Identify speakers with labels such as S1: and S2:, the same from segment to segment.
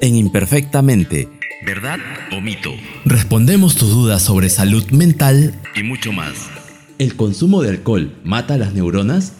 S1: En Imperfectamente,
S2: ¿Verdad o mito?
S1: respondemos tus dudas sobre salud mental.
S2: Y mucho más.
S1: ¿El consumo de alcohol mata las neuronas?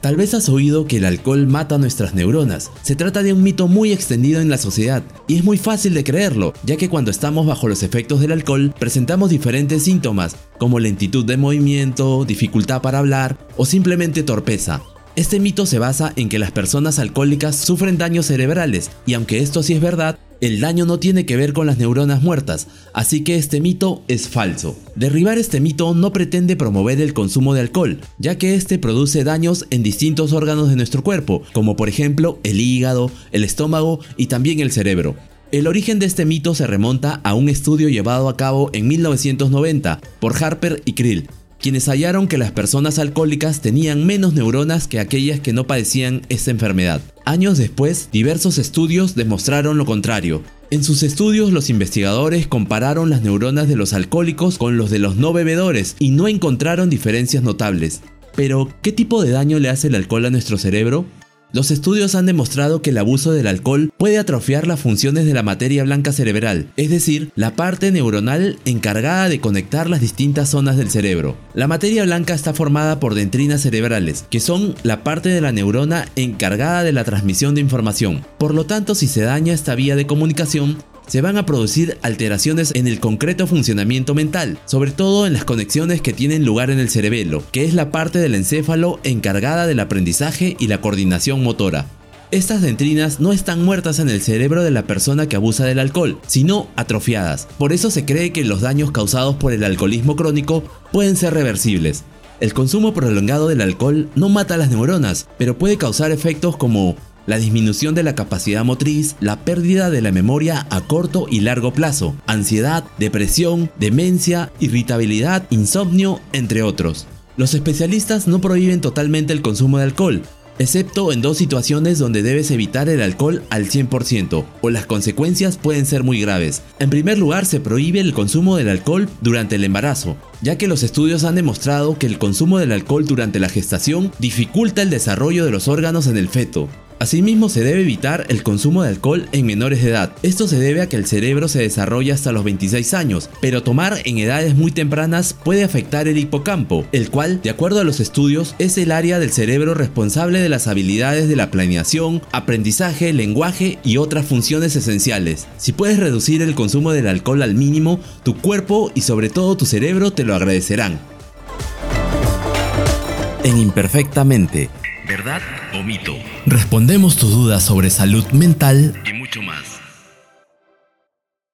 S1: Tal vez has oído que el alcohol mata nuestras neuronas. Se trata de un mito muy extendido en la sociedad y es muy fácil de creerlo, ya que cuando estamos bajo los efectos del alcohol presentamos diferentes síntomas, como lentitud de movimiento, dificultad para hablar o simplemente torpeza. Este mito se basa en que las personas alcohólicas sufren daños cerebrales, y aunque esto sí es verdad, el daño no tiene que ver con las neuronas muertas, así que este mito es falso. Derribar este mito no pretende promover el consumo de alcohol, ya que este produce daños en distintos órganos de nuestro cuerpo, como por ejemplo el hígado, el estómago y también el cerebro. El origen de este mito se remonta a un estudio llevado a cabo en 1990 por Harper y Krill, quienes hallaron que las personas alcohólicas tenían menos neuronas que aquellas que no padecían esta enfermedad. Años después, diversos estudios demostraron lo contrario. En sus estudios, los investigadores compararon las neuronas de los alcohólicos con los de los no bebedores y no encontraron diferencias notables. Pero, ¿qué tipo de daño le hace el alcohol a nuestro cerebro? Los estudios han demostrado que el abuso del alcohol puede atrofiar las funciones de la materia blanca cerebral, es decir, la parte neuronal encargada de conectar las distintas zonas del cerebro. La materia blanca está formada por dendrinas cerebrales, que son la parte de la neurona encargada de la transmisión de información. Por lo tanto, si se daña esta vía de comunicación, se van a producir alteraciones en el concreto funcionamiento mental, sobre todo en las conexiones que tienen lugar en el cerebelo, que es la parte del encéfalo encargada del aprendizaje y la coordinación motora. Estas dendrinas no están muertas en el cerebro de la persona que abusa del alcohol, sino atrofiadas. Por eso se cree que los daños causados por el alcoholismo crónico pueden ser reversibles. El consumo prolongado del alcohol no mata las neuronas, pero puede causar efectos como la disminución de la capacidad motriz, la pérdida de la memoria a corto y largo plazo, ansiedad, depresión, demencia, irritabilidad, insomnio, entre otros. Los especialistas no prohíben totalmente el consumo de alcohol, excepto en dos situaciones donde debes evitar el alcohol al 100% o las consecuencias pueden ser muy graves. En primer lugar, se prohíbe el consumo del alcohol durante el embarazo, ya que los estudios han demostrado que el consumo del alcohol durante la gestación dificulta el desarrollo de los órganos en el feto. Asimismo, se debe evitar el consumo de alcohol en menores de edad. Esto se debe a que el cerebro se desarrolla hasta los 26 años, pero tomar en edades muy tempranas puede afectar el hipocampo, el cual, de acuerdo a los estudios, es el área del cerebro responsable de las habilidades de la planeación, aprendizaje, lenguaje y otras funciones esenciales. Si puedes reducir el consumo del alcohol al mínimo, tu cuerpo y sobre todo tu cerebro te lo agradecerán. En Imperfectamente,
S2: ¿Verdad o mito?
S1: respondemos tus dudas sobre salud mental
S2: Y mucho